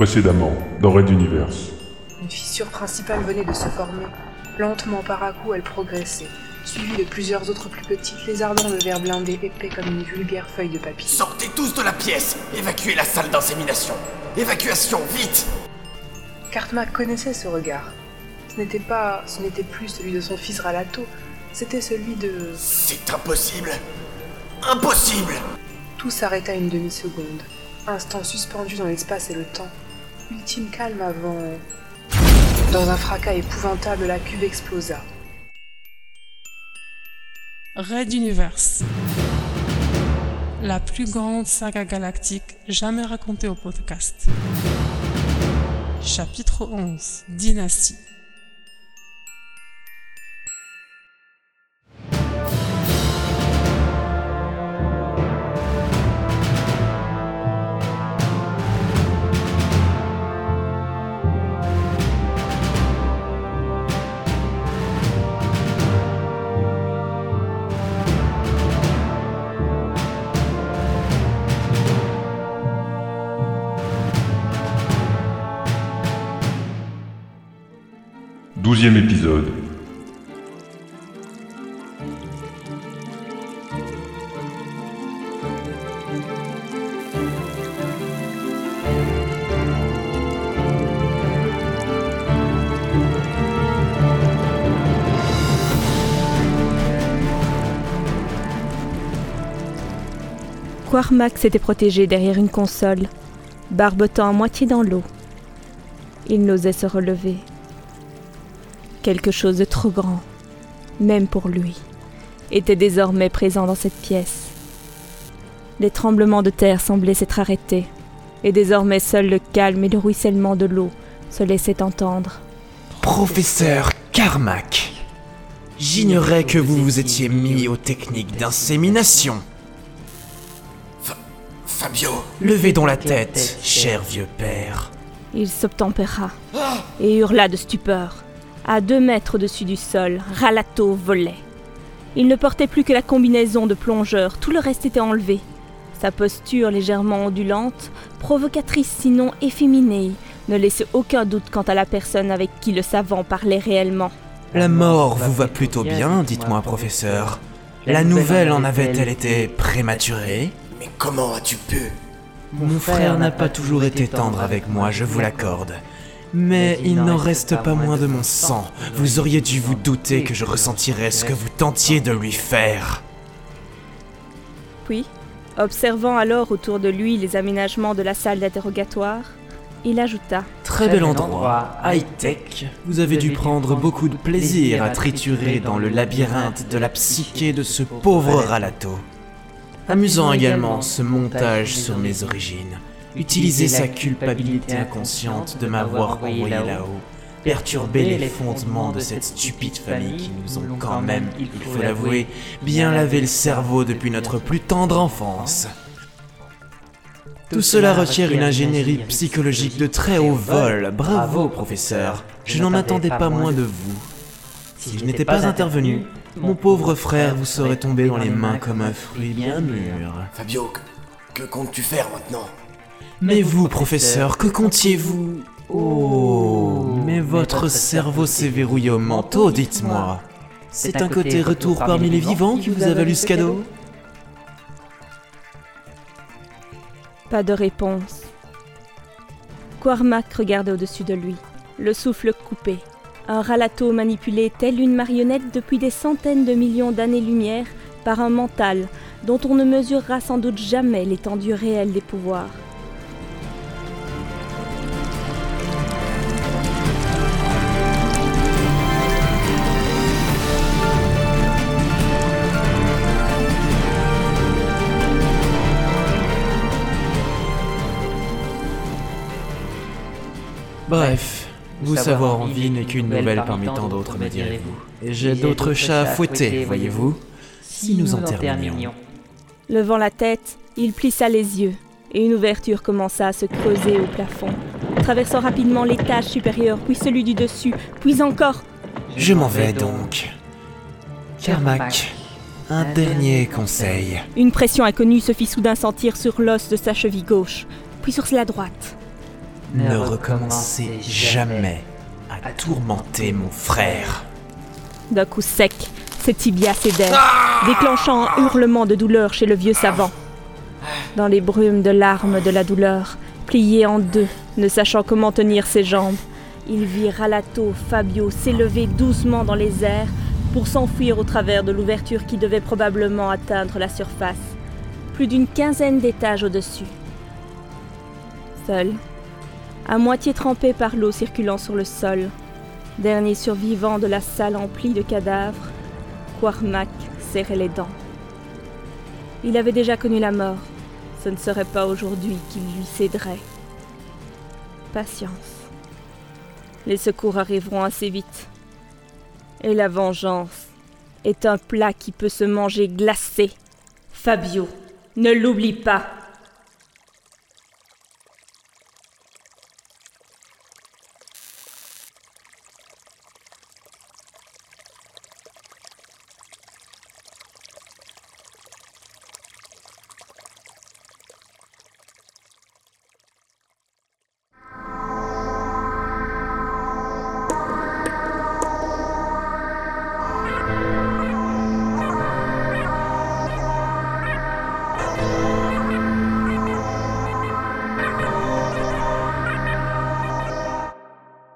Précédemment, dans Red Universe. Une fissure principale venait de se former. Lentement par à coup, elle progressait, suivie de plusieurs autres plus petites, lézardant de verre blindé épais comme une vulgaire feuille de papier. Sortez tous de la pièce Évacuez la salle d'insémination Évacuation, vite Cartmack connaissait ce regard. Ce n'était pas, ce n'était plus celui de son fils Ralato, c'était celui de... C'est impossible Impossible Tout s'arrêta une demi-seconde, instant suspendu dans l'espace et le temps, ultime calme avant... Dans un fracas épouvantable, la cuve explosa. Red Universe. La plus grande saga galactique jamais racontée au podcast. Chapitre 11. Dynastie. Douzième épisode. Quarmax s'était protégé derrière une console, barbotant à moitié dans l'eau. Il n'osait se relever. Quelque chose de trop grand, même pour lui, était désormais présent dans cette pièce. Les tremblements de terre semblaient s'être arrêtés, et désormais seul le calme et le ruissellement de l'eau se laissaient entendre. Professeur Carmack J'ignorais que vous vous étiez mis aux techniques d'insémination. Fa- Fabio Levez donc la tête, cher vieux père. Il s'obtempéra et hurla de stupeur. À deux mètres au-dessus du sol, Ralato volait. Il ne portait plus que la combinaison de plongeur, tout le reste était enlevé. Sa posture légèrement ondulante, provocatrice sinon efféminée, ne laissait aucun doute quant à la personne avec qui le savant parlait réellement. La mort vous va plutôt bien, dites-moi, professeur. La nouvelle en avait-elle été prématurée? Mais comment as-tu pu? Mon frère n'a pas toujours été tendre avec moi, je vous l'accorde. Mais il n'en reste pas moins de mon sang. Vous auriez dû vous douter que je ressentirais ce que vous tentiez de lui faire. Puis, observant alors autour de lui les aménagements de la salle d'interrogatoire, il ajouta Très bel endroit, high-tech. Vous avez dû prendre beaucoup de plaisir à triturer dans le labyrinthe de la psyché de ce pauvre Ralato. Amusant également ce montage sur mes origines. Utiliser sa culpabilité inconsciente de m'avoir envoyé là-haut. Perturber les fondements de cette stupide famille qui nous ont quand même, il faut l'avouer, bien lavé le cerveau depuis notre plus tendre enfance. Tout cela requiert une ingénierie psychologique de très haut vol. Bravo, professeur. Je n'en attendais pas moins de vous. Si je n'étais pas intervenu, mon pauvre frère vous serait tombé dans les mains comme un fruit bien mûr. Fabio, que, que comptes-tu faire maintenant? Mais vous, professeur, que comptiez-vous Oh, mais votre cerveau s'est verrouillé au manteau, dites-moi. C'est un côté retour parmi les vivants qui vous a valu ce cadeau Pas de réponse. Quarmac regardait au-dessus de lui, le souffle coupé. Un ralato manipulé tel une marionnette depuis des centaines de millions d'années-lumière par un mental dont on ne mesurera sans doute jamais l'étendue réelle des pouvoirs. Bref, vous savoir en vie n'est qu'une nouvelle parmi tant d'autres, me direz-vous. Et j'ai d'autres chats à fouetter, voyez-vous Si nous en terminions. Levant la tête, il plissa les yeux, et une ouverture commença à se creuser au plafond, traversant rapidement l'étage supérieur, puis celui du dessus, puis encore. Je m'en vais donc. Carmack, un dernier conseil. Une pression inconnue se fit soudain sentir sur l'os de sa cheville gauche, puis sur la droite. Ne recommencez jamais à tourmenter mon frère. D'un coup sec, ses tibias cédèrent, déclenchant un hurlement de douleur chez le vieux savant. Dans les brumes de larmes de la douleur, plié en deux, ne sachant comment tenir ses jambes, il vit Ralato Fabio s'élever doucement dans les airs pour s'enfuir au travers de l'ouverture qui devait probablement atteindre la surface, plus d'une quinzaine d'étages au-dessus. Seul, à moitié trempé par l'eau circulant sur le sol, dernier survivant de la salle emplie de cadavres, Quarmac serrait les dents. Il avait déjà connu la mort. Ce ne serait pas aujourd'hui qu'il lui céderait. Patience. Les secours arriveront assez vite. Et la vengeance est un plat qui peut se manger glacé. Fabio, ne l'oublie pas.